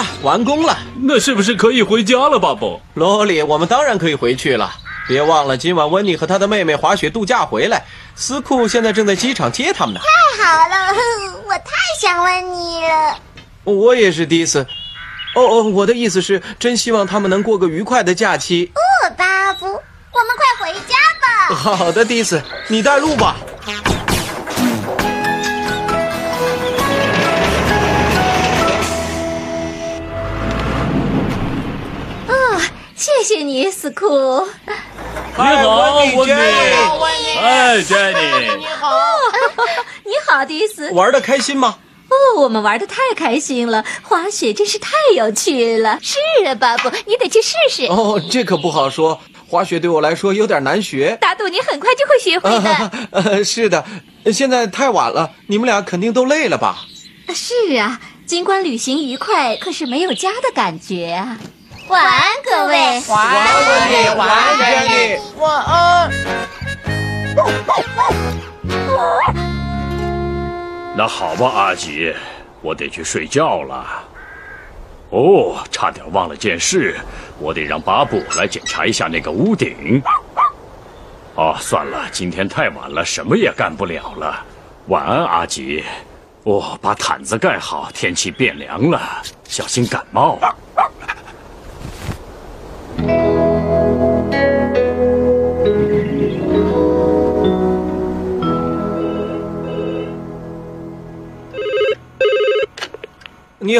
了，完工了，那是不是可以回家了，巴布？罗里，我们当然可以回去了。别忘了，今晚温妮和她的妹妹滑雪度假回来，斯库现在正在机场接他们呢。太好了，我太想温妮了。我也是迪斯。哦哦，我的意思是，真希望他们能过个愉快的假期。不，巴布，我们快回家吧。好的，迪斯，你带路吧。斯库。你好，温妮温妮。Jenny 哎，Jenny，你好，迪斯。玩的开心吗？哦，我们玩的太开心了，滑雪真是太有趣了。是啊，巴布，你得去试试。哦，这可不好说。滑雪对我来说有点难学。打赌你很快就会学会的。呃，是的，现在太晚了，你们俩肯定都累了吧？是啊，尽管旅行愉快，可是没有家的感觉啊。晚安，各位。晚安，温妮，晚安，Jenny。晚安。那好吧，阿吉，我得去睡觉了。哦，差点忘了件事，我得让巴布来检查一下那个屋顶。哦，算了，今天太晚了，什么也干不了了。晚安，阿吉。哦，把毯子盖好，天气变凉了，小心感冒。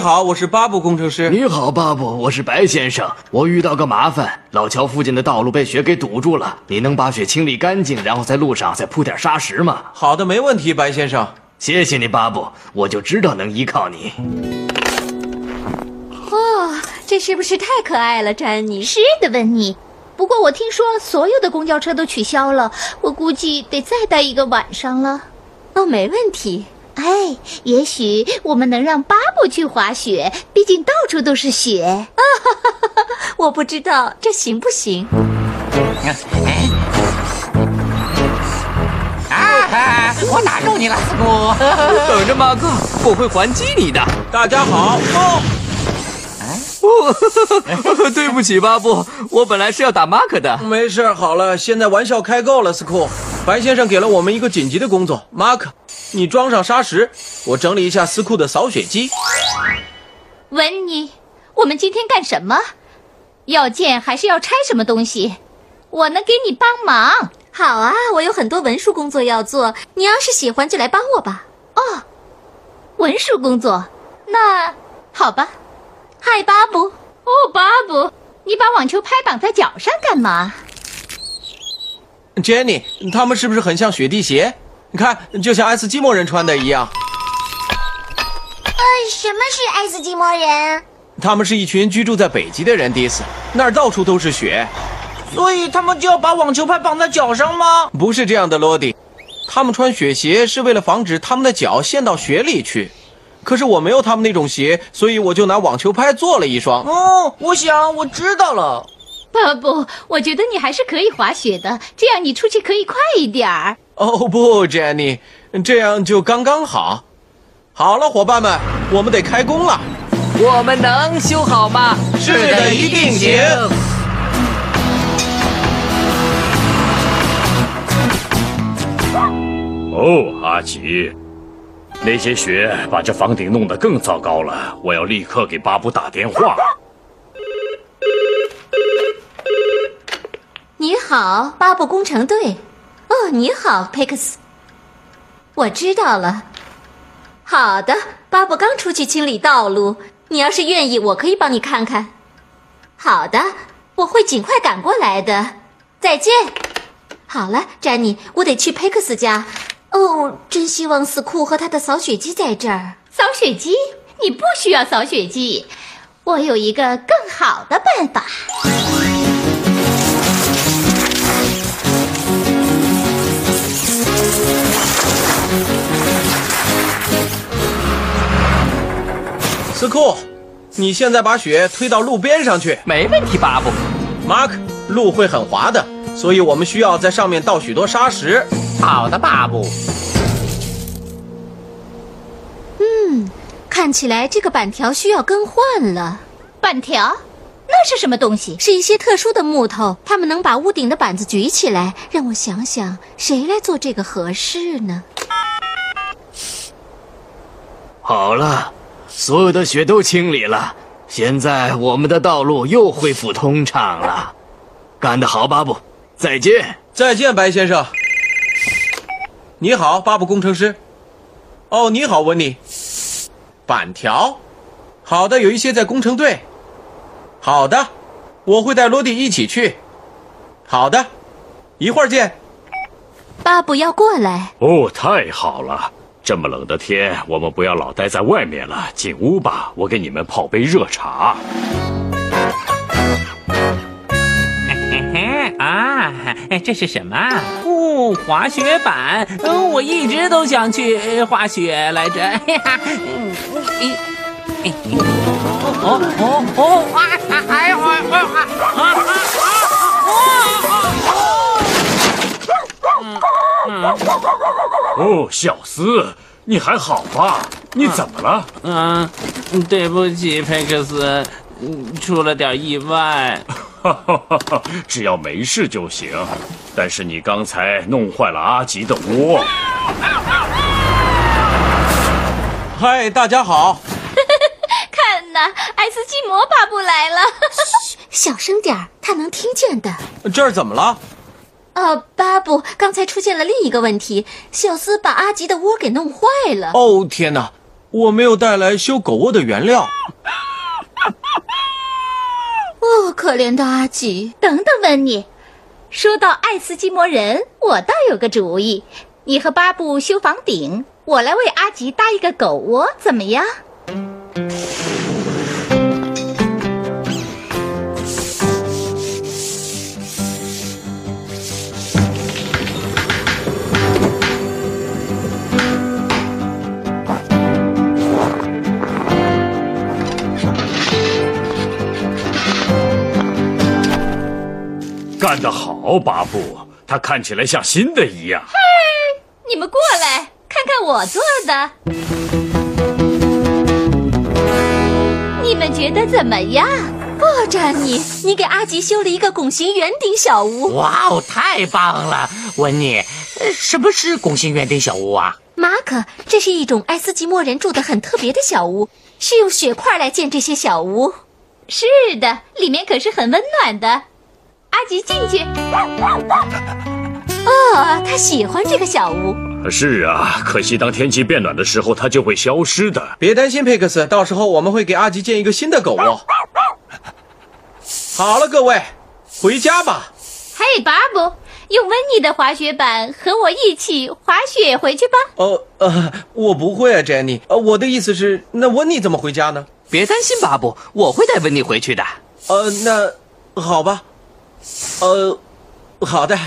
好，我是巴布工程师。你好，巴布，我是白先生。我遇到个麻烦，老桥附近的道路被雪给堵住了。你能把雪清理干净，然后在路上再铺点沙石吗？好的，没问题，白先生。谢谢你，巴布，我就知道能依靠你。哦，这是不是太可爱了，詹妮？是的，温妮。不过我听说所有的公交车都取消了，我估计得再待一个晚上了。哦，没问题。哎，也许我们能让巴布去滑雪，毕竟到处都是雪。啊哈哈我不知道这行不行。啊！我打中你了，斯库。等着，马克，我会还击你的。大家好。哦，哦，对不起，巴布，我本来是要打马克的。没事，好了，现在玩笑开够了，斯库。白先生给了我们一个紧急的工作，马克，你装上沙石，我整理一下斯库的扫雪机。文尼，我们今天干什么？要建还是要拆什么东西？我能给你帮忙。好啊，我有很多文书工作要做，你要是喜欢就来帮我吧。哦，文书工作，那好吧。嗨，巴布。哦，巴布，你把网球拍绑在脚上干嘛？Jenny，他们是不是很像雪地鞋？你看，就像爱斯基摩人穿的一样。呃，什么是爱斯基摩人？他们是一群居住在北极的人，迪斯，那儿到处都是雪。所以他们就要把网球拍绑在脚上吗？不是这样的，罗迪。他们穿雪鞋是为了防止他们的脚陷到雪里去。可是我没有他们那种鞋，所以我就拿网球拍做了一双。哦，我想我知道了。巴布，我觉得你还是可以滑雪的，这样你出去可以快一点儿。哦不，Jenny，这样就刚刚好。好了，伙伴们，我们得开工了。我们能修好吗？是的，一定行。哦，阿吉，那些雪把这房顶弄得更糟糕了，我要立刻给巴布打电话。你好，巴布工程队。哦，你好，佩克斯。我知道了。好的，巴布刚出去清理道路，你要是愿意，我可以帮你看看。好的，我会尽快赶过来的。再见。好了，詹妮，我得去佩克斯家。哦，真希望斯库和他的扫雪机在这儿。扫雪机？你不需要扫雪机，我有一个更好的办法。斯库，你现在把雪推到路边上去。没问题，巴布。Mark，路会很滑的，所以我们需要在上面倒许多沙石。好的，巴布。嗯看起来这个板条需要更换了，板条，那是什么东西？是一些特殊的木头，它们能把屋顶的板子举起来。让我想想，谁来做这个合适呢？好了，所有的雪都清理了，现在我们的道路又恢复通畅了。干得好，巴布！再见。再见，白先生。你好，巴布工程师。哦，你好，温妮。板条，好的，有一些在工程队。好的，我会带罗迪一起去。好的，一会儿见。巴布要过来。哦，太好了！这么冷的天，我们不要老待在外面了，进屋吧，我给你们泡杯热茶。嘿嘿嘿啊，这是什么？哦，滑雪板。嗯，我一直都想去滑雪来着。嘿 哈，嗯，嗯嗯哦哦哦啊！哎呦啊啊啊啊啊！哦，小斯，你还好吧？你怎么了？嗯，对不起，佩克斯，嗯出了点意外。只要没事就行。但是你刚才弄坏了阿吉的窝。嗨，大家好。看呐，爱斯基摩巴布来了。小声点儿，他能听见的。这儿怎么了？哦，巴布，刚才出现了另一个问题，小斯把阿吉的窝给弄坏了。哦，天哪！我没有带来修狗窝的原料。哦，可怜的阿吉。等等，温妮，说到爱斯基摩人，我倒有个主意。你和巴布修房顶，我来为阿吉搭一个狗窝，怎么样？干得好，巴布！它看起来像新的一样。嘿你们过来看看我做的，你们觉得怎么样？哦，詹妮，你给阿吉修了一个拱形圆顶小屋。哇哦，太棒了，温妮。呃什么是拱形圆顶小屋啊？马可，这是一种爱斯基摩人住的很特别的小屋，是用雪块来建这些小屋。是的，里面可是很温暖的。阿吉进去，哦，他喜欢这个小屋。是啊，可惜当天气变暖的时候，它就会消失的。别担心，佩克斯，到时候我们会给阿吉建一个新的狗窝。好了，各位，回家吧。嘿，巴布，用温妮的滑雪板和我一起滑雪回去吧。哦呃，我不会啊，Jenny。呃，我的意思是，那温妮怎么回家呢？别担心，巴布，我会带温妮回去的。呃，那好吧。呃，好的。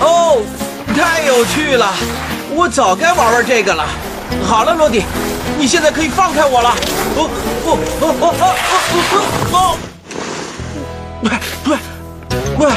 哦，太有趣了！我早该玩玩这个了。好了，罗迪，你现在可以放开我了。哦哦哦哦哦哦哦！喂喂喂！